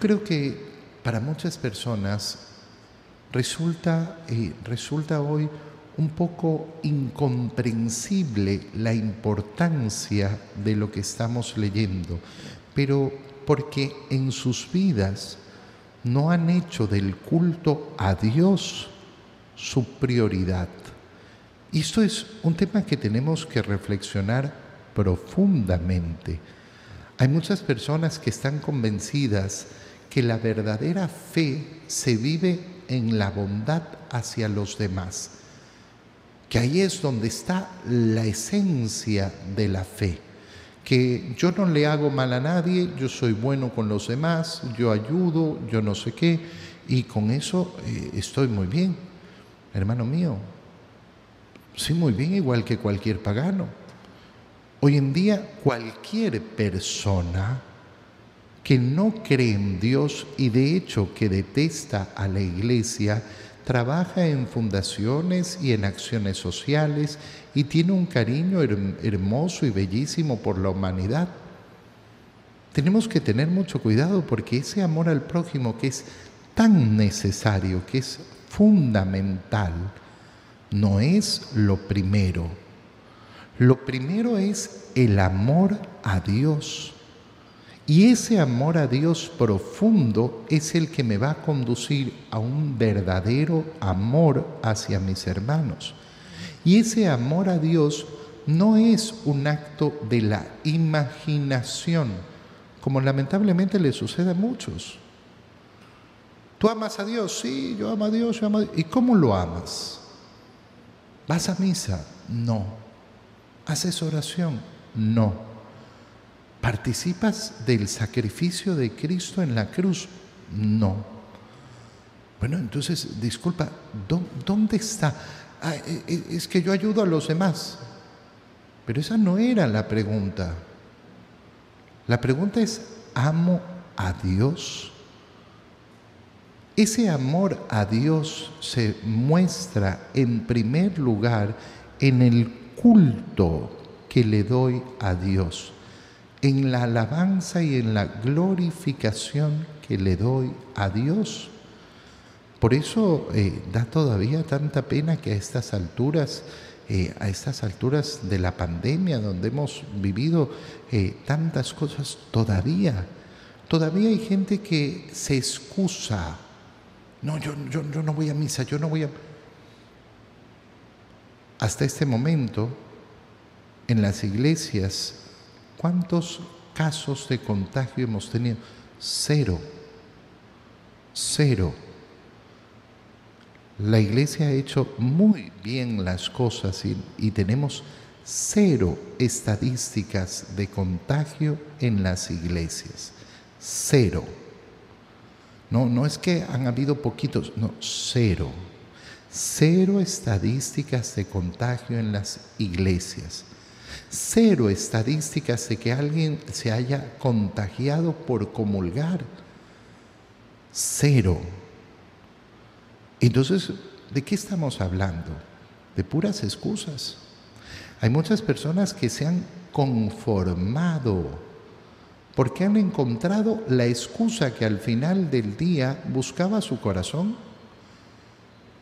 Creo que para muchas personas resulta, eh, resulta hoy un poco incomprensible la importancia de lo que estamos leyendo, pero porque en sus vidas no han hecho del culto a Dios su prioridad. Y esto es un tema que tenemos que reflexionar profundamente. Hay muchas personas que están convencidas que la verdadera fe se vive en la bondad hacia los demás, que ahí es donde está la esencia de la fe, que yo no le hago mal a nadie, yo soy bueno con los demás, yo ayudo, yo no sé qué, y con eso eh, estoy muy bien, hermano mío, sí muy bien igual que cualquier pagano. Hoy en día cualquier persona que no cree en Dios y de hecho que detesta a la iglesia, trabaja en fundaciones y en acciones sociales y tiene un cariño hermoso y bellísimo por la humanidad. Tenemos que tener mucho cuidado porque ese amor al prójimo que es tan necesario, que es fundamental, no es lo primero. Lo primero es el amor a Dios. Y ese amor a Dios profundo es el que me va a conducir a un verdadero amor hacia mis hermanos. Y ese amor a Dios no es un acto de la imaginación, como lamentablemente le sucede a muchos. ¿Tú amas a Dios? Sí, yo amo a Dios, yo amo a Dios. ¿Y cómo lo amas? ¿Vas a misa? No. ¿Haces oración? No. ¿Participas del sacrificio de Cristo en la cruz? No. Bueno, entonces, disculpa, ¿dónde está? Ah, e, e, es que yo ayudo a los demás. Pero esa no era la pregunta. La pregunta es, ¿amo a Dios? Ese amor a Dios se muestra en primer lugar en el culto que le doy a Dios, en la alabanza y en la glorificación que le doy a Dios. Por eso eh, da todavía tanta pena que a estas alturas, eh, a estas alturas de la pandemia, donde hemos vivido eh, tantas cosas, todavía, todavía hay gente que se excusa. No, yo, yo, no voy a misa, yo no voy a... Hasta este momento, en las iglesias, ¿cuántos casos de contagio hemos tenido? Cero. Cero. La iglesia ha hecho muy bien las cosas y, tenemos cero estadísticas de contagio en las iglesias. Cero. No, no es que han habido poquitos, no, cero. Cero estadísticas de contagio en las iglesias. Cero estadísticas de que alguien se haya contagiado por comulgar. Cero. Entonces, ¿de qué estamos hablando? De puras excusas. Hay muchas personas que se han conformado porque han encontrado la excusa que al final del día buscaba su corazón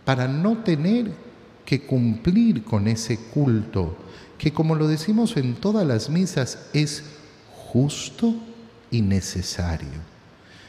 para no tener que cumplir con ese culto, que como lo decimos en todas las misas, es justo y necesario.